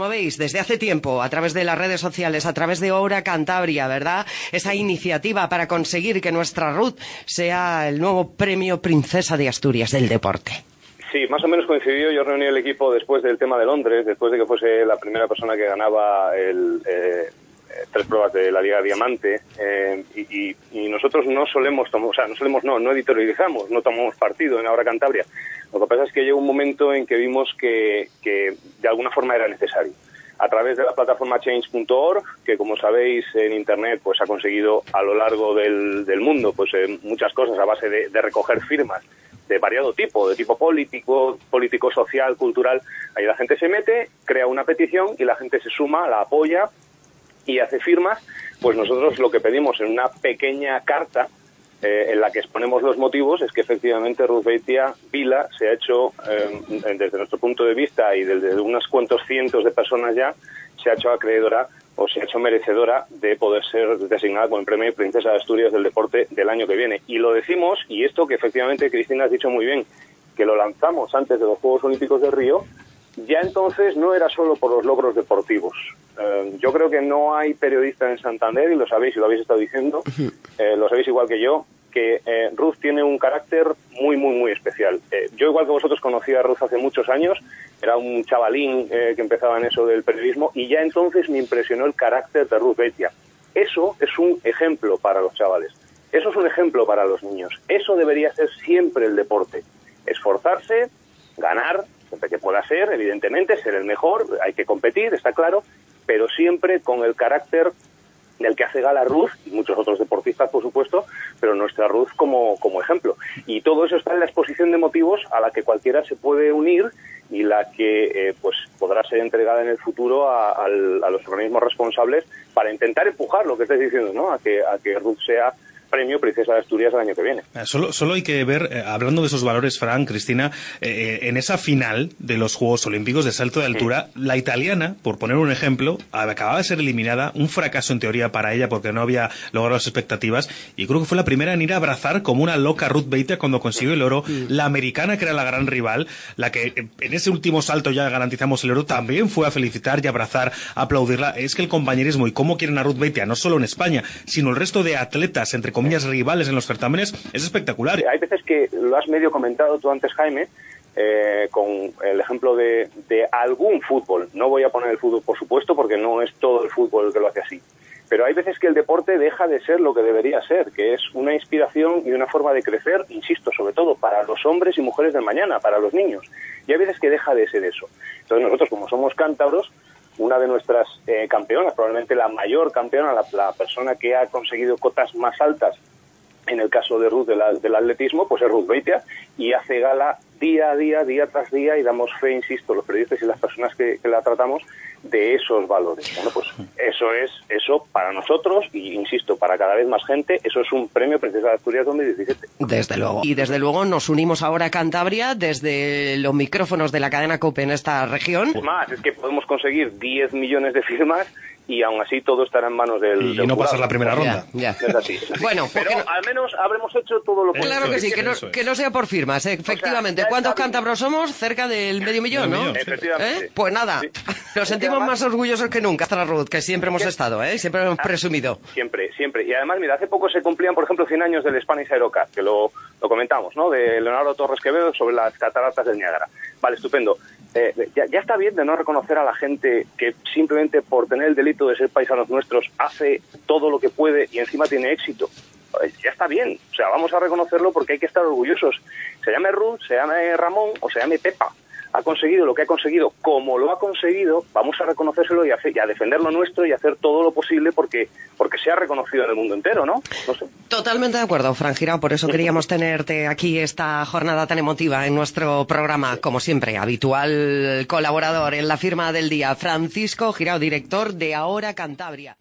promovéis desde hace tiempo a través de las redes sociales, a través de Hora Cantabria, ¿verdad? Esa iniciativa para conseguir que nuestra Ruth sea el nuevo premio Princesa de Asturias del deporte. Sí, más o menos coincidió. Yo reuní el equipo después del tema de Londres, después de que fuese la primera persona que ganaba el, eh, tres pruebas de la Liga Diamante eh, y, nosotros no solemos, o sea, no solemos, no, no editorializamos, no tomamos partido en Ahora Cantabria. Lo que pasa es que llegó un momento en que vimos que, alguna forma era necesario. A través de la plataforma change.org, que como sabéis en Internet pues ha conseguido a lo largo del, del mundo pues eh, muchas cosas a base de, de recoger firmas de variado tipo, de tipo político, político, social, cultural. Ahí la gente se mete, crea una petición y la gente se suma, la apoya y hace firmas, pues nosotros lo que pedimos en una pequeña carta eh, en la que exponemos los motivos es que efectivamente Ruth Vila se ha hecho, eh, desde nuestro punto de vista y desde unos cuantos cientos de personas ya, se ha hecho acreedora o se ha hecho merecedora de poder ser designada como el premio Princesa de Asturias del Deporte del año que viene. Y lo decimos, y esto que efectivamente Cristina has dicho muy bien, que lo lanzamos antes de los Juegos Olímpicos de Río, ya entonces no era solo por los logros deportivos. Eh, yo creo que no hay periodista en Santander, y lo sabéis y lo habéis estado diciendo, eh, lo sabéis igual que yo, que eh, Ruth tiene un carácter muy, muy, muy especial. yo, igual que vosotros, conocí a Ruth hace muchos años, era un chavalín que empezaba en eso del periodismo, y ya entonces me impresionó el carácter de Ruth Betia. Eso es un ejemplo para los chavales. Eso es un ejemplo para los niños. Eso debería ser siempre el deporte. Esforzarse, ganar, siempre que pueda ser, evidentemente, ser el mejor, hay que competir, está claro, pero siempre con el carácter del que hace gala Ruth y muchos otros deportistas, por supuesto, pero nuestra Ruth como, como ejemplo. Y todo eso está en la exposición de motivos a la que cualquiera se puede unir y la que eh, pues podrá ser entregada en el futuro a, los organismos responsables para intentar empujar lo que estáis diciendo, ¿no? A que, a que Ruth sea premio Princesa de Asturias el año que viene. Eh, solo, solo hay que ver, eh, hablando de esos valores, Fran, Cristina, eh, en esa final de los Juegos Olímpicos de salto de altura, la italiana, por poner un ejemplo, acababa de ser eliminada, un fracaso en teoría para ella porque no había logrado las expectativas, y creo que fue la primera en ir a abrazar como una loca Ruth Bader cuando consiguió el oro. La americana, que era la gran rival, la que en ese último salto ya garantizamos el oro, también fue a felicitar y abrazar, a aplaudirla. Es que el compañerismo y cómo quieren a Ruth Bader, no solo en España, sino el resto de atletas, entre comillas, rivales en los certámenes, es espectacular. Hay veces que lo has medio comentado tú antes, Jaime, eh, con el ejemplo de, algún fútbol. No voy a poner el fútbol, por supuesto, porque no es todo el fútbol el que lo hace así. Pero hay veces que el deporte deja de ser lo que debería ser, que es una inspiración y una forma de crecer, insisto, sobre todo para los hombres y mujeres del mañana, para los niños. Y hay veces que deja de ser eso. Entonces nosotros, como somos cántabros, una de nuestras eh, campeonas, probablemente la mayor campeona, la, persona que ha conseguido cotas más altas en el caso de Ruth del atletismo, pues es Ruth Beitia y hace gala día a día, día tras día y damos fe, insisto, los periodistas y las personas que, la tratamos de esos valores. Bueno, pues eso es, eso para nosotros y insisto, para cada vez más gente, eso es un premio Princesa de Asturias 2017. Desde luego. Y desde luego nos unimos ahora a Cantabria desde los micrófonos de la cadena COPE en esta región. Es más, es que podemos conseguir 10 millones de firmas y aún así todo estará en manos del. Y no pasar la primera ronda. Ya, Es así. Bueno, pero al menos habremos hecho todo lo posible. Claro que sí, que no, que no sea por firmas, efectivamente. ¿Cuántos cántabros somos? Cerca del medio millón, ¿no? Efectivamente. ¿Eh? Pues nada, nos sentimos más orgullosos que nunca, Ruth, que siempre hemos estado, ¿eh? Siempre hemos ah, presumido. Siempre, siempre. Y además, mira, hace poco se cumplían, por ejemplo, 100 años del Spanish Aerocar, que lo, lo comentamos, ¿no? De Leonardo Torres Quevedo sobre las cataratas del Niágara. Vale, estupendo. Eh, ya, está bien de no reconocer a la gente que simplemente por tener el delito de ser paisanos nuestros hace todo lo que puede y encima tiene éxito. Eh, ya está bien, o sea, vamos a reconocerlo porque hay que estar orgullosos. Se llame Ruth, se llame Ramón o se llame Pepa ha conseguido lo que ha conseguido, como lo ha conseguido, vamos a reconocérselo y a, a defender lo nuestro y hacer todo lo posible porque, porque sea reconocido en el mundo entero, ¿no? Totalmente de acuerdo, Fran Girao, por eso queríamos tenerte aquí esta jornada tan emotiva en nuestro programa, como siempre, habitual colaborador en la firma del día, Francisco Girao, director de Ahora Cantabria.